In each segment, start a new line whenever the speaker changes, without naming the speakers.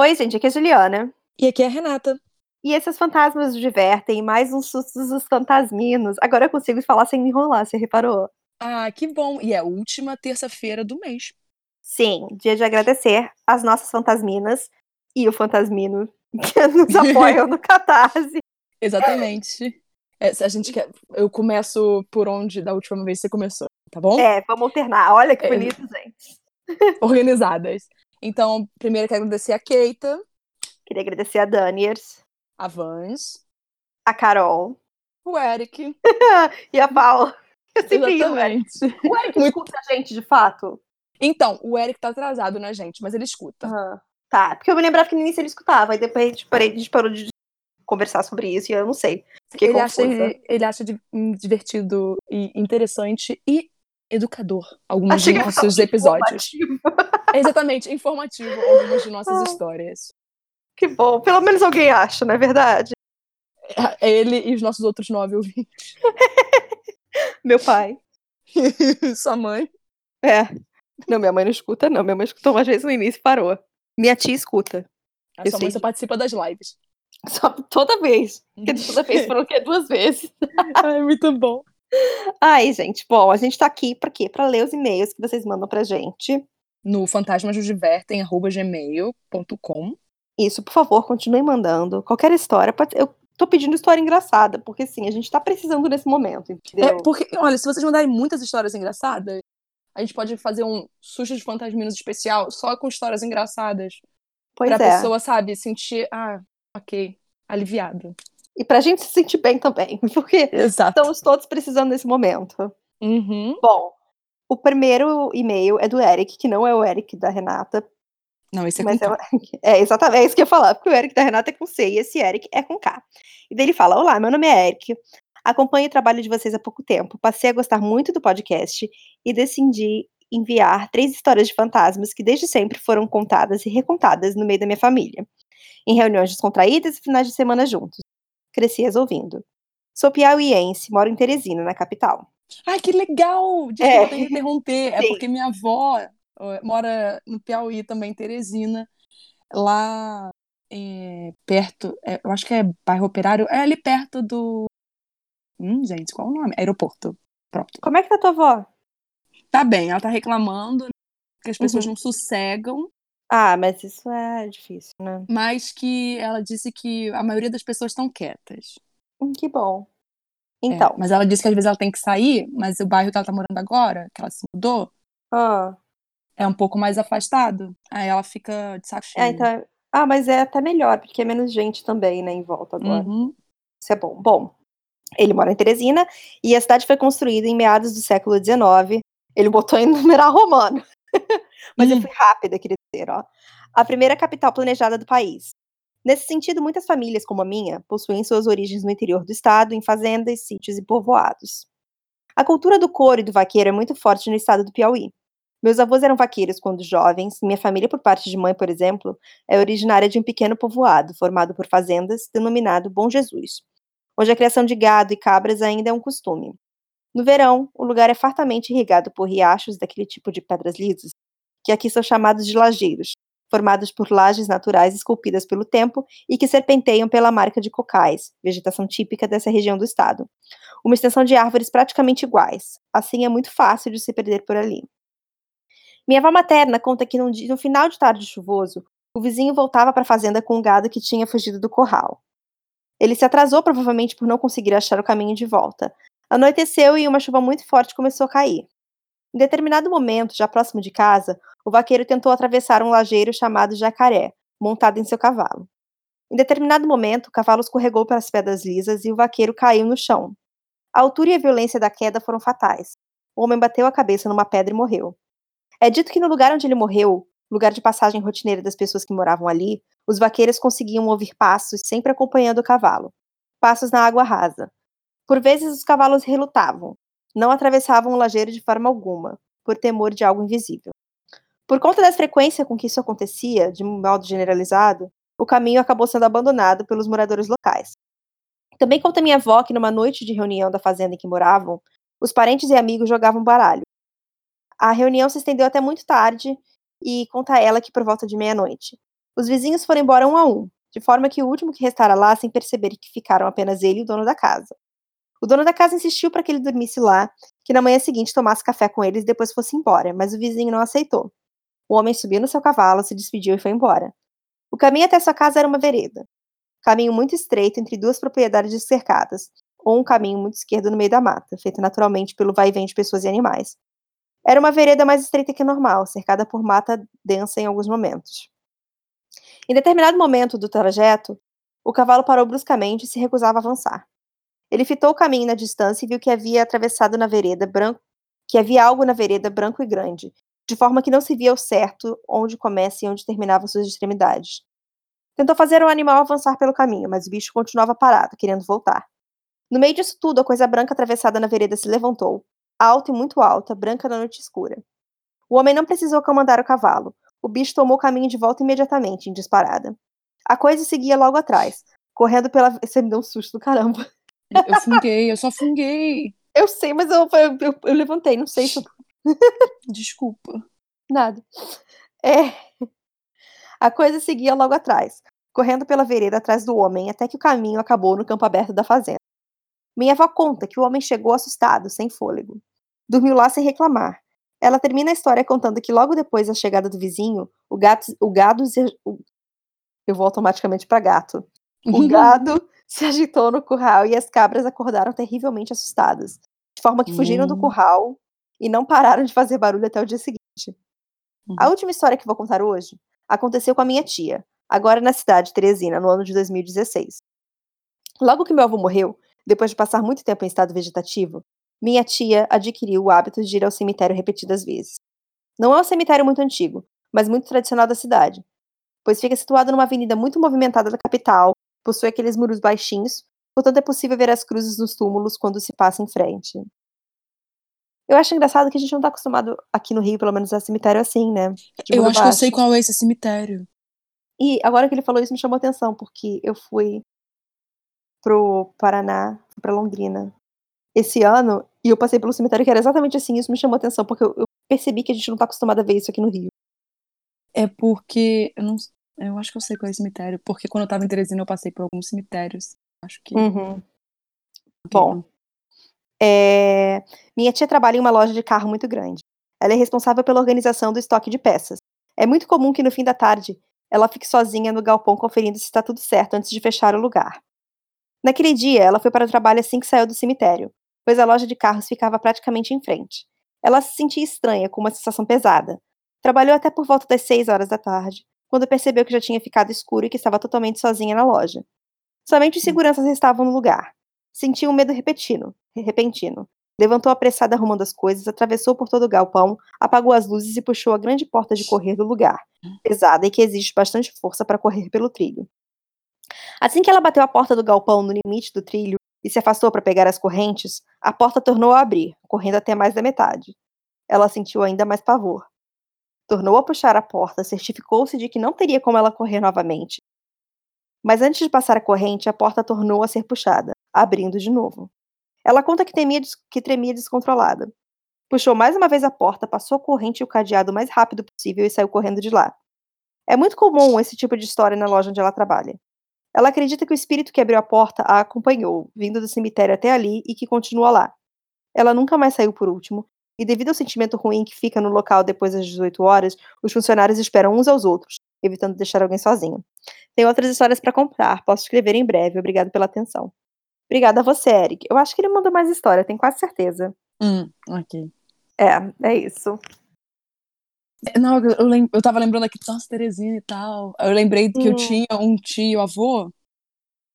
Oi, gente, aqui é a Juliana.
E aqui é a Renata.
E esses fantasmas divertem, mais uns sustos dos fantasminos. Agora eu consigo falar sem me enrolar, você reparou?
Ah, que bom. E é a última terça-feira do mês.
Sim, dia de agradecer às nossas fantasminas e o fantasmino que nos apoiam no Catarse.
Exatamente. É, a gente quer. Eu começo por onde da última vez você começou, tá bom?
É, vamos alternar. Olha que bonito, é... gente.
Organizadas. Então, primeiro quero agradecer a Keita.
Queria agradecer a Daniers.
A Vans.
A Carol.
O Eric.
e a Paula.
Eu sempre Exatamente.
O Eric Muito... escuta a gente, de fato?
Então, o Eric tá atrasado na gente, mas ele escuta.
Uhum. Tá, porque eu me lembrava que no início ele escutava, e depois a gente, parou de conversar sobre isso e eu não sei.
Ele acha, ele acha divertido e interessante e educador alguns de nossos episódios. Exatamente, informativo algumas de nossas ah, histórias.
Que bom, pelo menos alguém acha, não é verdade?
É, ele e os nossos outros nove ouvintes.
Meu pai.
Sua mãe.
É. Não, minha mãe não escuta, não. Minha mãe escutou uma vez no início e parou. Minha tia escuta.
A sua mãe só participa das lives.
Só toda vez. Porque toda vez foram o quê? Duas vezes.
Ai, muito bom.
Ai, gente, bom, a gente tá aqui pra quê? Pra ler os e-mails que vocês mandam pra gente.
No fantasmasnosdivertem.gmail.com
Isso, por favor, continue mandando. Qualquer história, pode... eu tô pedindo história engraçada, porque sim, a gente tá precisando nesse momento, entendeu?
É, porque, olha, se vocês mandarem muitas histórias engraçadas, a gente pode fazer um susto de fantasminos especial só com histórias engraçadas.
Pois
pra
é.
pessoa, sabe, sentir, ah, ok, aliviada.
E pra gente se sentir bem também, porque
Exato.
estamos todos precisando nesse momento.
Uhum.
Bom, o primeiro e-mail é do Eric, que não é o Eric da Renata.
Não, esse é
mas
com
é, é, exatamente, é isso que eu ia falar, porque o Eric da Renata é com C e esse Eric é com K. E daí ele fala: Olá, meu nome é Eric. Acompanho o trabalho de vocês há pouco tempo. Passei a gostar muito do podcast e decidi enviar três histórias de fantasmas que desde sempre foram contadas e recontadas no meio da minha família, em reuniões descontraídas e finais de semana juntos. Cresci as ouvindo. Sou piauiense, moro em Teresina, na capital.
Ai, que legal! Desculpa é. interromper. É porque minha avó mora no Piauí também, Teresina. Lá é, perto, é, eu acho que é bairro Operário, é ali perto do Hum, gente, qual o nome? Aeroporto. Pronto.
Como é que tá tua avó?
Tá bem, ela tá reclamando que as pessoas uhum. não sossegam.
Ah, mas isso é difícil, né?
Mas que ela disse que a maioria das pessoas estão quietas.
Hum, que bom. Então. É,
mas ela disse que às vezes ela tem que sair, mas o bairro que ela tá morando agora, que ela se mudou,
ah.
é um pouco mais afastado. Aí ela fica de saco cheio.
É, então... Ah, mas é até melhor, porque é menos gente também, né, em volta agora.
Uhum.
Isso é bom. Bom, ele mora em Teresina e a cidade foi construída em meados do século XIX. Ele botou em numeral romano. Mas hum. eu fui rápida, queria dizer, ó. A primeira capital planejada do país. Nesse sentido, muitas famílias, como a minha, possuem suas origens no interior do estado, em fazendas, sítios e povoados. A cultura do couro e do vaqueiro é muito forte no estado do Piauí. Meus avós eram vaqueiros quando jovens, minha família, por parte de mãe, por exemplo, é originária de um pequeno povoado, formado por fazendas, denominado Bom Jesus, onde a criação de gado e cabras ainda é um costume. No verão, o lugar é fartamente irrigado por riachos daquele tipo de pedras lisas, que aqui são chamados de lajeiros, formados por lajes naturais esculpidas pelo tempo e que serpenteiam pela marca de cocais, vegetação típica dessa região do estado. Uma extensão de árvores praticamente iguais, assim é muito fácil de se perder por ali. Minha avó materna conta que no, no final de tarde chuvoso, o vizinho voltava para a fazenda com um gado que tinha fugido do corral. Ele se atrasou provavelmente por não conseguir achar o caminho de volta. Anoiteceu e uma chuva muito forte começou a cair. Em determinado momento, já próximo de casa, o vaqueiro tentou atravessar um lajeiro chamado Jacaré, montado em seu cavalo. Em determinado momento, o cavalo escorregou pelas pedras lisas e o vaqueiro caiu no chão. A altura e a violência da queda foram fatais. O homem bateu a cabeça numa pedra e morreu. É dito que no lugar onde ele morreu, lugar de passagem rotineira das pessoas que moravam ali, os vaqueiros conseguiam ouvir passos sempre acompanhando o cavalo. Passos na água rasa. Por vezes os cavalos relutavam. Não atravessavam o lajeiro de forma alguma, por temor de algo invisível. Por conta da frequência com que isso acontecia, de modo generalizado, o caminho acabou sendo abandonado pelos moradores locais. Também conta minha avó que numa noite de reunião da fazenda em que moravam, os parentes e amigos jogavam baralho. A reunião se estendeu até muito tarde e conta ela que por volta de meia-noite. Os vizinhos foram embora um a um, de forma que o último que restara lá sem perceber que ficaram apenas ele e o dono da casa. O dono da casa insistiu para que ele dormisse lá, que na manhã seguinte tomasse café com eles e depois fosse embora, mas o vizinho não aceitou. O homem subiu no seu cavalo, se despediu e foi embora. O caminho até sua casa era uma vereda. Caminho muito estreito entre duas propriedades cercadas, ou um caminho muito esquerdo no meio da mata, feito naturalmente pelo vai e vem de pessoas e animais. Era uma vereda mais estreita que normal, cercada por mata densa em alguns momentos. Em determinado momento do trajeto, o cavalo parou bruscamente e se recusava a avançar. Ele fitou o caminho na distância e viu que havia atravessado na vereda branco, que havia algo na vereda branco e grande, de forma que não se via ao certo onde começa e onde terminavam suas extremidades. Tentou fazer o animal avançar pelo caminho, mas o bicho continuava parado, querendo voltar. No meio disso tudo, a coisa branca atravessada na vereda se levantou, alta e muito alta, branca na noite escura. O homem não precisou comandar o cavalo. O bicho tomou o caminho de volta imediatamente, em disparada. A coisa seguia logo atrás, correndo pela. Você me deu um susto do caramba.
Eu funguei, eu só funguei.
Eu sei, mas eu, eu, eu, eu levantei, não sei se.
Desculpa.
Nada. É. A coisa seguia logo atrás, correndo pela vereda atrás do homem, até que o caminho acabou no campo aberto da fazenda. Minha avó conta que o homem chegou assustado, sem fôlego. Dormiu lá sem reclamar. Ela termina a história contando que logo depois da chegada do vizinho, o, gato, o gado. O... Eu vou automaticamente para gato. O gado se agitou no curral e as cabras acordaram terrivelmente assustadas, de forma que fugiram do hum. curral e não pararam de fazer barulho até o dia seguinte. A uhum. última história que vou contar hoje aconteceu com a minha tia, agora na cidade de Teresina, no ano de 2016. Logo que meu avô morreu, depois de passar muito tempo em estado vegetativo, minha tia adquiriu o hábito de ir ao cemitério repetidas vezes. Não é um cemitério muito antigo, mas muito tradicional da cidade, pois fica situado numa avenida muito movimentada da capital, possui aqueles muros baixinhos, portanto é possível ver as cruzes nos túmulos quando se passa em frente. Eu acho engraçado que a gente não está acostumado aqui no Rio, pelo menos, a cemitério assim, né?
eu acho baixo. que eu sei qual é esse cemitério.
E agora que ele falou isso me chamou atenção, porque eu fui pro Paraná, para Londrina esse ano, e eu passei pelo cemitério que era exatamente assim, isso me chamou atenção, porque eu, eu percebi que a gente não tá acostumado a ver isso aqui no Rio.
É porque, eu não eu acho que eu sei qual é o cemitério, porque quando eu tava em Teresina eu passei por alguns cemitérios, acho que...
Uhum. Bom, é... minha tia trabalha em uma loja de carro muito grande. Ela é responsável pela organização do estoque de peças. É muito comum que no fim da tarde ela fique sozinha no galpão conferindo se está tudo certo antes de fechar o lugar. Naquele dia, ela foi para o trabalho assim que saiu do cemitério, pois a loja de carros ficava praticamente em frente. Ela se sentia estranha, com uma sensação pesada. Trabalhou até por volta das seis horas da tarde, quando percebeu que já tinha ficado escuro e que estava totalmente sozinha na loja. Somente os seguranças estavam no lugar. Sentiu um medo repentino, repentino. Levantou apressada arrumando as coisas, atravessou por todo o galpão, apagou as luzes e puxou a grande porta de correr do lugar, pesada e que exige bastante força para correr pelo trilho. Assim que ela bateu a porta do galpão no limite do trilho e se afastou para pegar as correntes, a porta tornou a abrir, correndo até mais da metade. Ela sentiu ainda mais pavor. Tornou a puxar a porta, certificou-se de que não teria como ela correr novamente. Mas antes de passar a corrente, a porta tornou a ser puxada, abrindo de novo. Ela conta que, temia, que tremia descontrolada. Puxou mais uma vez a porta, passou a corrente e o cadeado o mais rápido possível e saiu correndo de lá. É muito comum esse tipo de história na loja onde ela trabalha. Ela acredita que o espírito que abriu a porta a acompanhou, vindo do cemitério até ali e que continua lá. Ela nunca mais saiu por último, e devido ao sentimento ruim que fica no local depois das 18 horas, os funcionários esperam uns aos outros, evitando deixar alguém sozinho. Tem outras histórias para comprar, posso escrever em breve. Obrigado pela atenção. Obrigada a você, Eric. Eu acho que ele mandou mais história, tenho quase certeza.
Hum, ok.
É, é isso.
Não, eu, lem eu tava lembrando aqui, nossa, Terezinha e tal. Eu lembrei que eu tinha um tio avô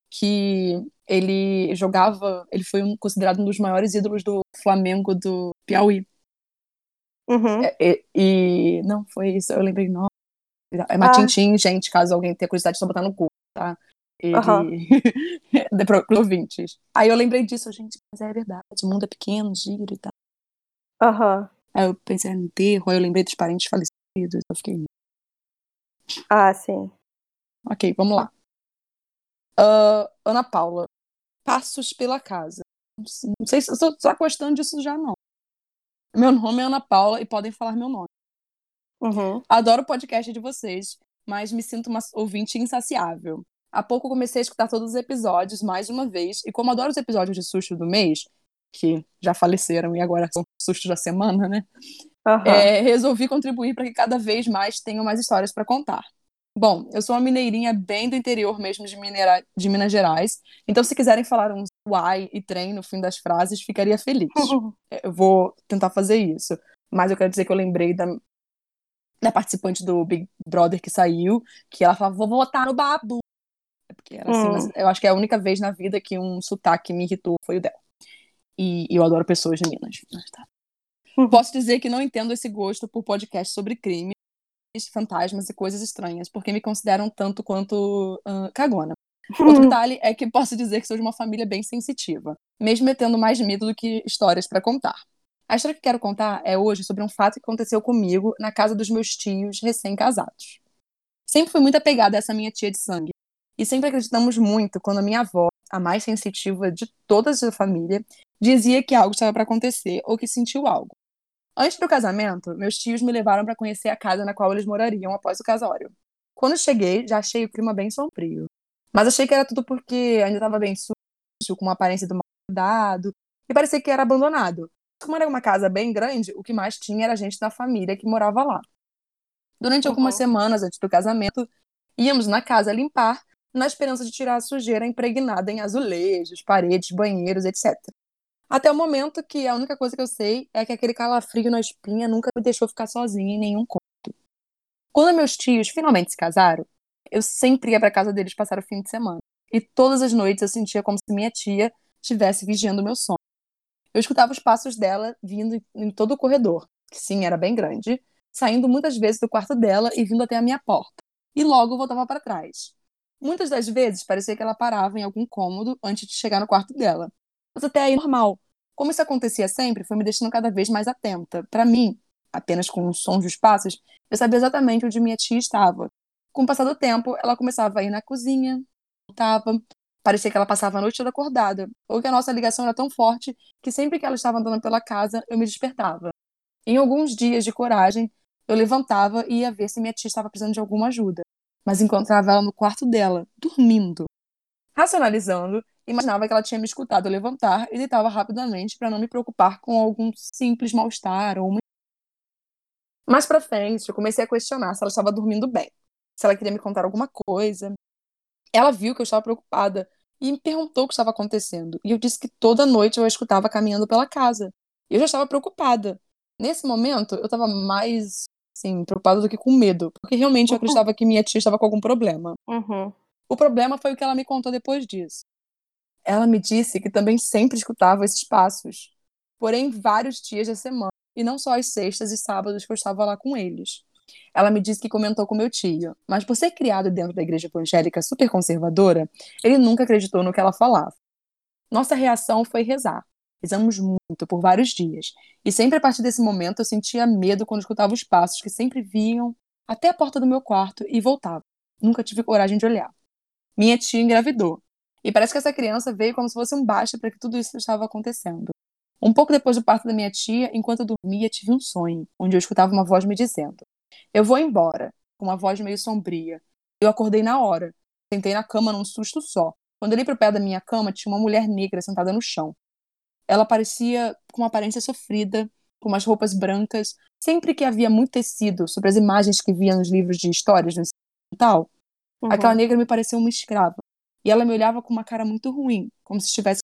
que ele jogava, ele foi um, considerado um dos maiores ídolos do Flamengo do Piauí.
Uhum.
É, e, e, não, foi isso, eu lembrei, não. É Matintim, ah. gente, caso alguém tenha curiosidade, só botar no cu, tá? Ele. Uhum. para os ouvintes. Aí eu lembrei disso, gente, mas é verdade, o mundo é pequeno, giro e tal.
Uhum.
Aí eu pensei no enterro, aí eu lembrei dos parentes falecidos, eu fiquei.
Ah, sim.
Ok, vamos lá. Uh, Ana Paula, passos pela casa. Não sei se eu estou gostando disso já, não. Meu nome é Ana Paula e podem falar meu nome.
Uhum.
Adoro o podcast de vocês mas me sinto uma ouvinte insaciável. Há pouco comecei a escutar todos os episódios mais uma vez, e como adoro os episódios de susto do mês, que já faleceram e agora são sustos da semana, né? Uhum. É, resolvi contribuir para que cada vez mais tenham mais histórias para contar. Bom, eu sou uma mineirinha bem do interior mesmo de, Mineira... de Minas Gerais, então se quiserem falar um uai e trem no fim das frases, ficaria feliz. Eu vou tentar fazer isso. Mas eu quero dizer que eu lembrei da, da participante do Big Brother que saiu, que ela falava, vou votar no Babu. Porque era assim, hum. mas eu acho que é a única vez na vida que um sotaque me irritou foi o dela. E, e eu adoro pessoas de Minas. Tá. Hum. Posso dizer que não entendo esse gosto por podcast sobre crime, fantasmas e coisas estranhas, porque me consideram tanto quanto uh, cagona. Outro detalhe é que posso dizer que sou de uma família bem sensitiva, mesmo tendo mais medo do que histórias para contar. A história que quero contar é hoje sobre um fato que aconteceu comigo na casa dos meus tios recém-casados. Sempre fui muito apegada a essa minha tia de sangue, e sempre acreditamos muito quando a minha avó, a mais sensitiva de toda a família, dizia que algo estava para acontecer ou que sentiu algo. Antes do casamento, meus tios me levaram para conhecer a casa na qual eles morariam após o casório. Quando cheguei, já achei o clima bem sombrio. Mas achei que era tudo porque ainda estava bem sujo, com uma aparência do mal cuidado, e parecia que era abandonado como era uma casa bem grande, o que mais tinha era gente da família que morava lá. Durante uhum. algumas semanas antes do casamento, íamos na casa limpar, na esperança de tirar a sujeira impregnada em azulejos, paredes, banheiros, etc. Até o momento que a única coisa que eu sei é que aquele calafrio na espinha nunca me deixou ficar sozinha em nenhum quarto. Quando meus tios finalmente se casaram, eu sempre ia para casa deles passar o fim de semana. E todas as noites eu sentia como se minha tia estivesse vigiando meu sono. Eu escutava os passos dela vindo em todo o corredor, que sim, era bem grande, saindo muitas vezes do quarto dela e vindo até a minha porta. E logo voltava para trás. Muitas das vezes parecia que ela parava em algum cômodo antes de chegar no quarto dela. Mas até aí normal. Como isso acontecia sempre, foi me deixando cada vez mais atenta. Para mim, apenas com os sons dos passos, eu sabia exatamente onde minha tia estava. Com o passar do tempo, ela começava a ir na cozinha, voltava, Parecia que ela passava a noite toda acordada, ou que a nossa ligação era tão forte que sempre que ela estava andando pela casa, eu me despertava. Em alguns dias de coragem, eu levantava e ia ver se minha tia estava precisando de alguma ajuda, mas encontrava ela no quarto dela, dormindo. Racionalizando, imaginava que ela tinha me escutado levantar e deitava rapidamente para não me preocupar com algum simples mal-estar ou uma... Mais para frente, eu comecei a questionar se ela estava dormindo bem, se ela queria me contar alguma coisa. Ela viu que eu estava preocupada e me perguntou o que estava acontecendo. E eu disse que toda noite eu a escutava caminhando pela casa. Eu já estava preocupada. Nesse momento, eu estava mais, assim, preocupada do que com medo. Porque realmente eu acreditava que minha tia estava com algum problema.
Uhum.
O problema foi o que ela me contou depois disso. Ela me disse que também sempre escutava esses passos. Porém, vários dias da semana. E não só as sextas e sábados que eu estava lá com eles. Ela me disse que comentou com meu tio, mas por ser criado dentro da igreja evangélica super conservadora, ele nunca acreditou no que ela falava. Nossa reação foi rezar. Rezamos muito por vários dias, e sempre a partir desse momento eu sentia medo quando escutava os passos que sempre vinham até a porta do meu quarto e voltavam. Nunca tive coragem de olhar. Minha tia engravidou, e parece que essa criança veio como se fosse um baixo para que tudo isso estava acontecendo. Um pouco depois do parto da minha tia, enquanto eu dormia, tive um sonho, onde eu escutava uma voz me dizendo: eu vou embora, com uma voz meio sombria. Eu acordei na hora. Sentei na cama num susto só. Quando olhei para o pé da minha cama, tinha uma mulher negra sentada no chão. Ela parecia com uma aparência sofrida, com umas roupas brancas. Sempre que havia muito tecido sobre as imagens que via nos livros de histórias no tal, uhum. aquela negra me pareceu uma escrava. E ela me olhava com uma cara muito ruim, como se estivesse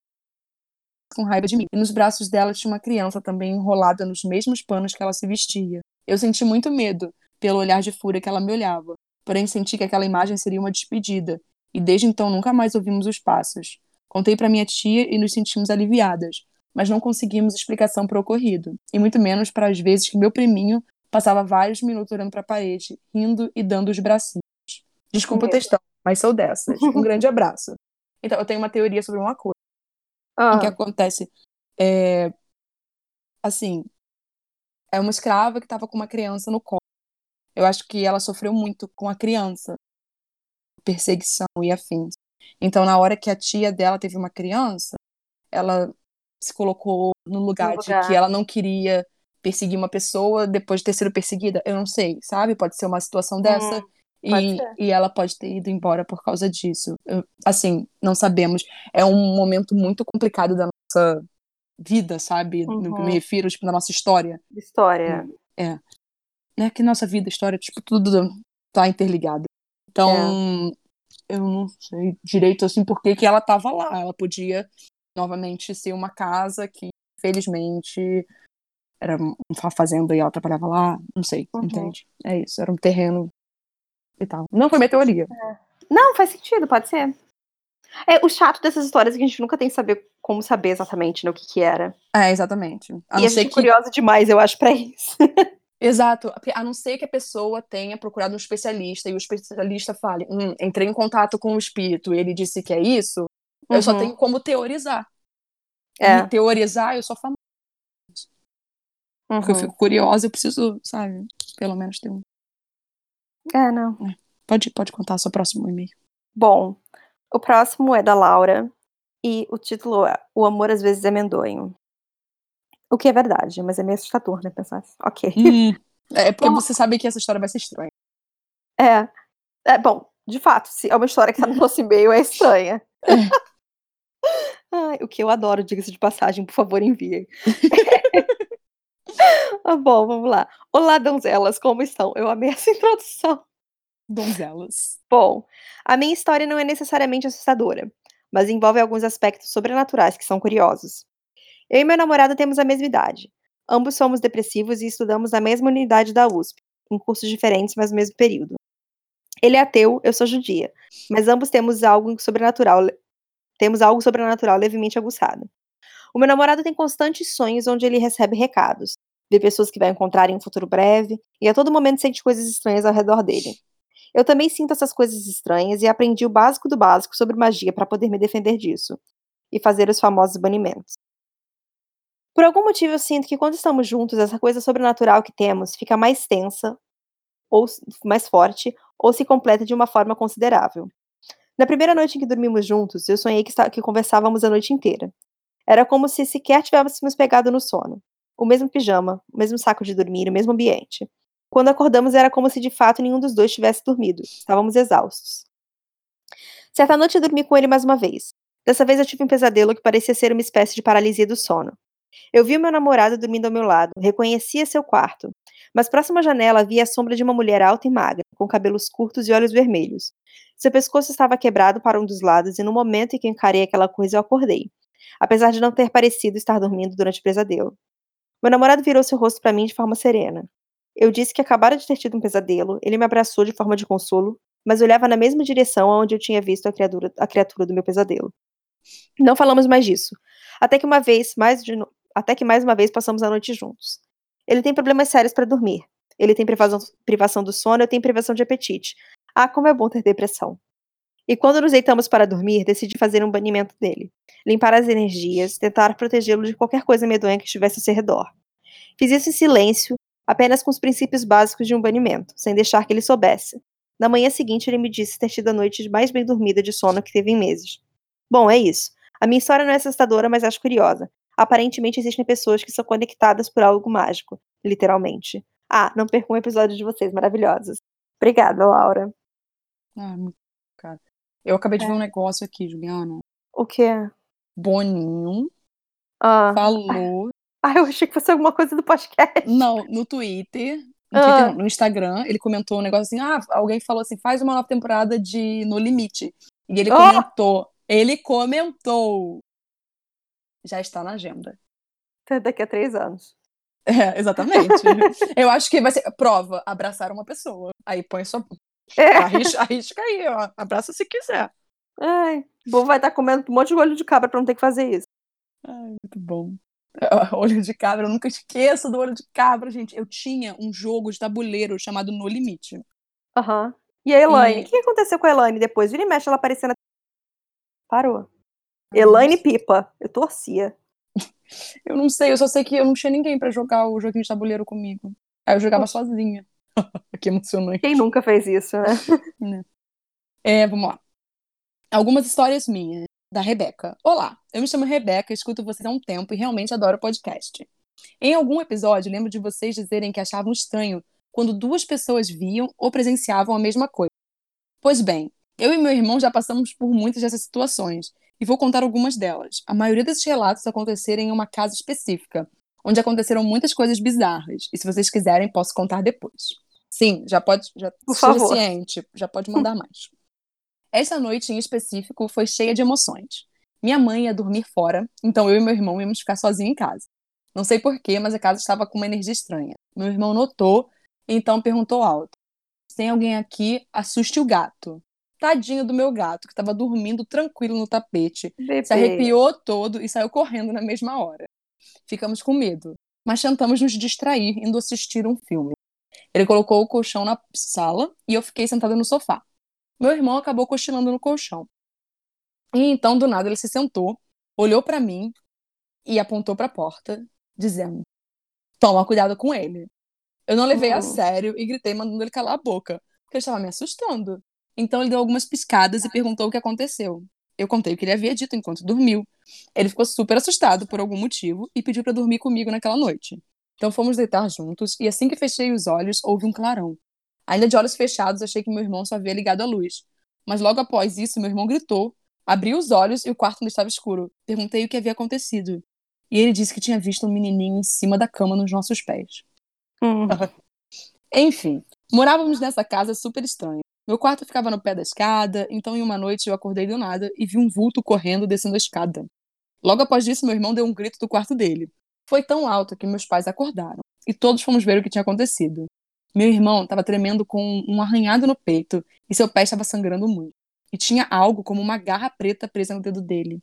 com raiva de mim. E nos braços dela tinha uma criança também enrolada nos mesmos panos que ela se vestia. Eu senti muito medo, pelo olhar de fúria que ela me olhava, porém senti que aquela imagem seria uma despedida, e desde então nunca mais ouvimos os passos. Contei para minha tia e nos sentimos aliviadas, mas não conseguimos explicação para o ocorrido, e muito menos para as vezes que meu priminho passava vários minutos olhando para a parede, rindo e dando os bracinhos. Desculpa o textão, mas sou dessas. Um grande abraço. Então, eu tenho uma teoria sobre uma coisa. Ah. O que acontece é assim, é uma escrava que estava com uma criança no colo. Eu acho que ela sofreu muito com a criança, perseguição e afins. Então, na hora que a tia dela teve uma criança, ela se colocou no lugar, no lugar. de que ela não queria perseguir uma pessoa depois de ter sido perseguida. Eu não sei, sabe? Pode ser uma situação dessa. Hum. E, e, ela pode ter ido embora por causa disso. Eu, assim, não sabemos. É um momento muito complicado da nossa vida, sabe? Uhum. No que me uhum. refiro, tipo, da nossa história.
História.
É. Não é que nossa vida, história, tipo, tudo tá interligado. Então, é. eu não sei direito, assim, por que ela tava lá. Ela podia, novamente, ser uma casa que, felizmente, era uma fazenda e ela trabalhava lá. Não sei, uhum. entende? É isso, era um terreno e tal. Não foi minha teoria. É.
Não, faz sentido, pode ser. É, o chato dessas histórias é que a gente nunca tem saber como saber exatamente né, o que que era.
É, exatamente.
A e a gente é que... é curiosa demais, eu acho, pra isso.
Exato. A não ser que a pessoa tenha procurado um especialista e o especialista fale, hum, entrei em contato com o espírito e ele disse que é isso, uhum. eu só uhum. tenho como teorizar. É. E teorizar, eu sou famosa. Uhum. Porque eu fico curiosa, eu preciso, sabe, pelo menos ter um.
É, não. É.
Pode, pode contar seu próximo e-mail.
Bom, o próximo é da Laura e o título é O Amor às vezes é Mendonho. O que é verdade, mas é meio assustador, né? Pensar assim. Ok.
Hum, é porque bom, você sabe que essa história vai ser estranha.
É. É bom, de fato, se é uma história que tá no nosso e-mail, é estranha. É. Ai, o que eu adoro, diga-se de passagem, por favor, enviem. ah, bom, vamos lá. Olá, donzelas, como estão? Eu amei essa introdução.
Donzelas.
Bom, a minha história não é necessariamente assustadora, mas envolve alguns aspectos sobrenaturais que são curiosos. Eu e meu namorado temos a mesma idade. Ambos somos depressivos e estudamos na mesma unidade da USP, em cursos diferentes, mas no mesmo período. Ele é ateu, eu sou judia, mas ambos temos algo sobrenatural, temos algo sobrenatural levemente aguçado. O meu namorado tem constantes sonhos onde ele recebe recados, vê pessoas que vai encontrar em um futuro breve e a todo momento sente coisas estranhas ao redor dele. Eu também sinto essas coisas estranhas e aprendi o básico do básico sobre magia para poder me defender disso e fazer os famosos banimentos. Por algum motivo eu sinto que quando estamos juntos, essa coisa sobrenatural que temos fica mais tensa, ou mais forte, ou se completa de uma forma considerável. Na primeira noite em que dormimos juntos, eu sonhei que, que conversávamos a noite inteira. Era como se sequer tivéssemos pegado no sono. O mesmo pijama, o mesmo saco de dormir, o mesmo ambiente. Quando acordamos, era como se de fato nenhum dos dois tivesse dormido. Estávamos exaustos. Certa noite eu dormi com ele mais uma vez. Dessa vez eu tive um pesadelo que parecia ser uma espécie de paralisia do sono. Eu vi o meu namorado dormindo ao meu lado, reconhecia seu quarto, mas próximo à janela havia a sombra de uma mulher alta e magra, com cabelos curtos e olhos vermelhos. Seu pescoço estava quebrado para um dos lados e no momento em que encarei aquela coisa eu acordei, apesar de não ter parecido estar dormindo durante o pesadelo. Meu namorado virou seu rosto para mim de forma serena. Eu disse que acabara de ter tido um pesadelo, ele me abraçou de forma de consolo, mas olhava na mesma direção onde eu tinha visto a criatura, a criatura do meu pesadelo. Não falamos mais disso, até que uma vez, mais de, até que mais uma vez passamos a noite juntos. Ele tem problemas sérios para dormir. Ele tem privação, privação do sono, eu tenho privação de apetite. Ah, como é bom ter depressão. E quando nos deitamos para dormir, decidi fazer um banimento dele. Limpar as energias, tentar protegê-lo de qualquer coisa medonha que estivesse ao seu redor. Fiz isso em silêncio, apenas com os princípios básicos de um banimento, sem deixar que ele soubesse. Na manhã seguinte, ele me disse ter tido a noite mais bem dormida de sono que teve em meses. Bom, é isso. A minha história não é assustadora, mas acho curiosa. Aparentemente existem pessoas que são conectadas por algo mágico, literalmente. Ah, não percam um episódio de vocês maravilhosos. Obrigada, Laura.
Ah, muito cara. Eu acabei de é. ver um negócio aqui, Juliana.
O quê?
Boninho
ah.
falou.
Ah, eu achei que fosse alguma coisa do podcast.
Não, no Twitter. No, ah. Twitter, no Instagram, ele comentou um negócio assim: ah, alguém falou assim, faz uma nova temporada de No Limite. E ele oh! comentou, ele comentou já está na agenda.
Daqui a três anos.
É, exatamente. eu acho que vai ser prova, abraçar uma pessoa. Aí põe sua. É. Arrisca, arrisca aí, ó. Abraça se quiser.
Ai, o povo vai estar tá comendo um monte de olho de cabra pra não ter que fazer isso.
Ai, muito bom. Olho de cabra, eu nunca esqueço do olho de cabra, gente. Eu tinha um jogo de tabuleiro chamado No Limite.
Aham. Uhum. E a Elaine? E... O que aconteceu com a Elaine depois? Vira e mexe ela aparecendo. Parou. Elaine Pipa. Eu torcia.
Eu não sei, eu só sei que eu não tinha ninguém para jogar o joguinho de tabuleiro comigo. Aí eu jogava Poxa. sozinha. que emocionante.
Quem nunca fez isso, né? né?
É, vamos lá. Algumas histórias minhas, da Rebeca. Olá, eu me chamo Rebeca, escuto vocês há um tempo e realmente adoro o podcast. Em algum episódio, lembro de vocês dizerem que achavam estranho quando duas pessoas viam ou presenciavam a mesma coisa. Pois bem, eu e meu irmão já passamos por muitas dessas situações, e vou contar algumas delas. A maioria desses relatos aconteceram em uma casa específica, onde aconteceram muitas coisas bizarras, e se vocês quiserem, posso contar depois. Sim, já pode, já
Por favor.
ciente, já pode mandar mais. Essa noite em específico foi cheia de emoções. Minha mãe ia dormir fora, então eu e meu irmão íamos ficar sozinhos em casa. Não sei porquê, mas a casa estava com uma energia estranha. Meu irmão notou, então perguntou alto: Se tem alguém aqui, assuste o gato. Tadinho do meu gato, que estava dormindo tranquilo no tapete,
Bebê.
se arrepiou todo e saiu correndo na mesma hora. Ficamos com medo, mas tentamos nos distrair indo assistir um filme. Ele colocou o colchão na sala e eu fiquei sentada no sofá. Meu irmão acabou cochilando no colchão. E então, do nada, ele se sentou, olhou para mim e apontou para a porta, dizendo: Toma cuidado com ele. Eu não levei a
Uhum.
sério e gritei mandando ele calar a boca, porque ele estava me assustando. Então ele deu algumas piscadas e perguntou o que aconteceu. Eu contei o que ele havia dito enquanto dormiu. Ele ficou super assustado por algum motivo e pediu para dormir comigo naquela noite. Então fomos deitar juntos e assim que fechei os olhos, houve um clarão. Ainda de olhos fechados, achei que meu irmão só havia ligado a luz. Mas logo após isso, meu irmão gritou, abriu os olhos e o quarto ainda estava escuro. Perguntei o que havia acontecido. E ele disse que tinha visto um menininho em cima da cama nos nossos pés.
Hum.
Enfim, morávamos nessa casa super estranha. Meu quarto ficava no pé da escada, então em uma noite eu acordei do nada e vi um vulto correndo descendo a escada. Logo após isso, meu irmão deu um grito do quarto dele. Foi tão alto que meus pais acordaram e todos fomos ver o que tinha acontecido. Meu irmão estava tremendo com um arranhado no peito e seu pé estava sangrando muito. E tinha algo como uma garra preta presa no dedo dele.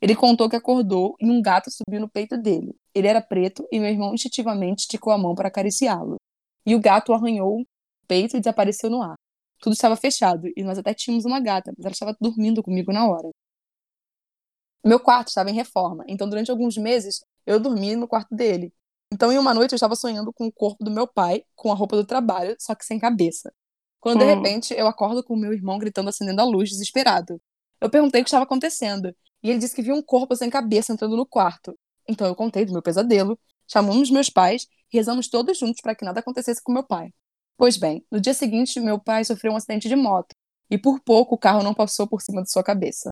Ele contou que acordou e um gato subiu no peito dele. Ele era preto e meu irmão instintivamente esticou a mão para acariciá-lo. E o gato arranhou o peito e desapareceu no ar. Tudo estava fechado e nós até tínhamos uma gata, mas ela estava dormindo comigo na hora. Meu quarto estava em reforma, então durante alguns meses eu dormi no quarto dele. Então em uma noite eu estava sonhando com o corpo do meu pai, com a roupa do trabalho, só que sem cabeça. Quando de
Hum.
repente eu acordo com o meu irmão gritando acendendo a luz, desesperado. Eu perguntei o que estava acontecendo, e ele disse que viu um corpo sem cabeça entrando no quarto. Então eu contei do meu pesadelo, chamamos meus pais e rezamos todos juntos para que nada acontecesse com meu pai. Pois bem, no dia seguinte meu pai sofreu um acidente de moto, e por pouco o carro não passou por cima de sua cabeça.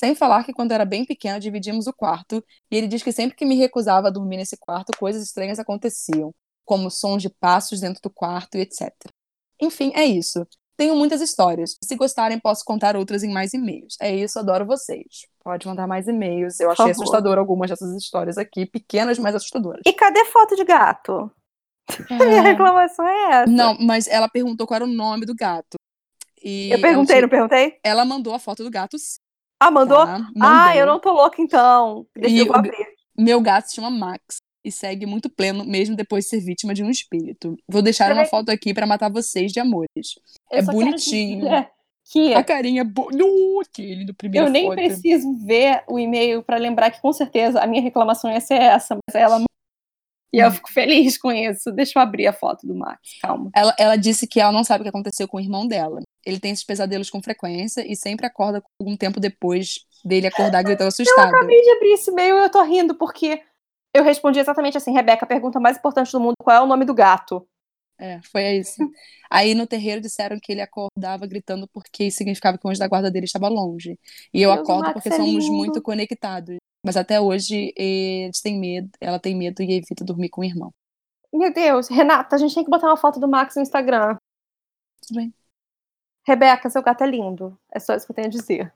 Sem falar que quando era bem pequena dividimos o quarto, e ele diz que sempre que me recusava a dormir nesse quarto, coisas estranhas aconteciam, como sons de passos dentro do quarto e etc. Enfim, é isso. Tenho muitas histórias. Se gostarem, posso contar outras em mais e-mails. É isso, adoro vocês. Pode mandar mais e-mails. Eu achei
favor.
assustador algumas dessas histórias aqui, pequenas, mas assustadoras.
E cadê foto de gato? Minha reclamação é essa.
Não, mas ela perguntou qual era o nome do gato. E
Eu perguntei,
ela,
não perguntei?
ela mandou a foto do gato. sim,
Ah, mandou?
tá?
Ah, eu não tô louca então. Deixa
E
eu abrir.
Meu gato se chama Max e segue muito pleno, mesmo depois de ser vítima de um espírito. Vou deixar uma foto aqui pra matar vocês de amores.
Eu
É bonitinho.
Que
A carinha bo... no, aquele do primeiro
eu nem
foto.
preciso ver o e-mail pra lembrar que com certeza a minha reclamação ia ser essa, mas ela e
Hum.
eu fico feliz com isso. Deixa eu abrir a foto do Max, calma.
Ela, ela disse que ela não sabe o que aconteceu com o irmão dela. Ele tem esses pesadelos com frequência e sempre acorda algum tempo depois dele acordar gritando assustado.
Acabei de abrir esse e-mail e eu tô rindo porque eu respondi exatamente assim, Rebeca, a pergunta mais importante do mundo, qual é o nome do gato?
É, foi isso. Aí no terreiro disseram que ele acordava gritando porque significava que o anjo da guarda dele estava longe. E eu
Deus,
acordo porque
é
somos muito conectados. Mas até hoje eles têm medo, ela tem medo e evita dormir com o irmão.
Meu Deus, Renata, a gente tem que botar uma foto do Max no Instagram.
Tudo bem.
Rebeca, seu gato é lindo. É só isso que eu tenho a dizer.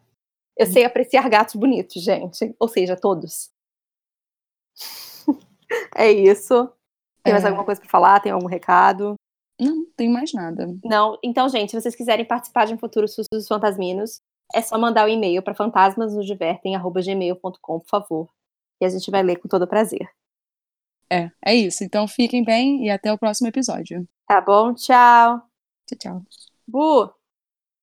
Eu sei apreciar gatos bonitos, gente. Ou seja, todos. é isso. Tem mais
É.
alguma coisa pra falar? Tem algum recado?
Não, não tem mais nada.
Não. Então, gente, se vocês quiserem participar de um futuro dos Fantasminos, é só mandar o um e-mail para fantasmasnosdivertem.gmail.com, por favor. E a gente vai ler com todo prazer.
É, é isso. Então fiquem bem e até o próximo episódio.
Tá bom? Tchau.
Tchau, tchau.
Bu!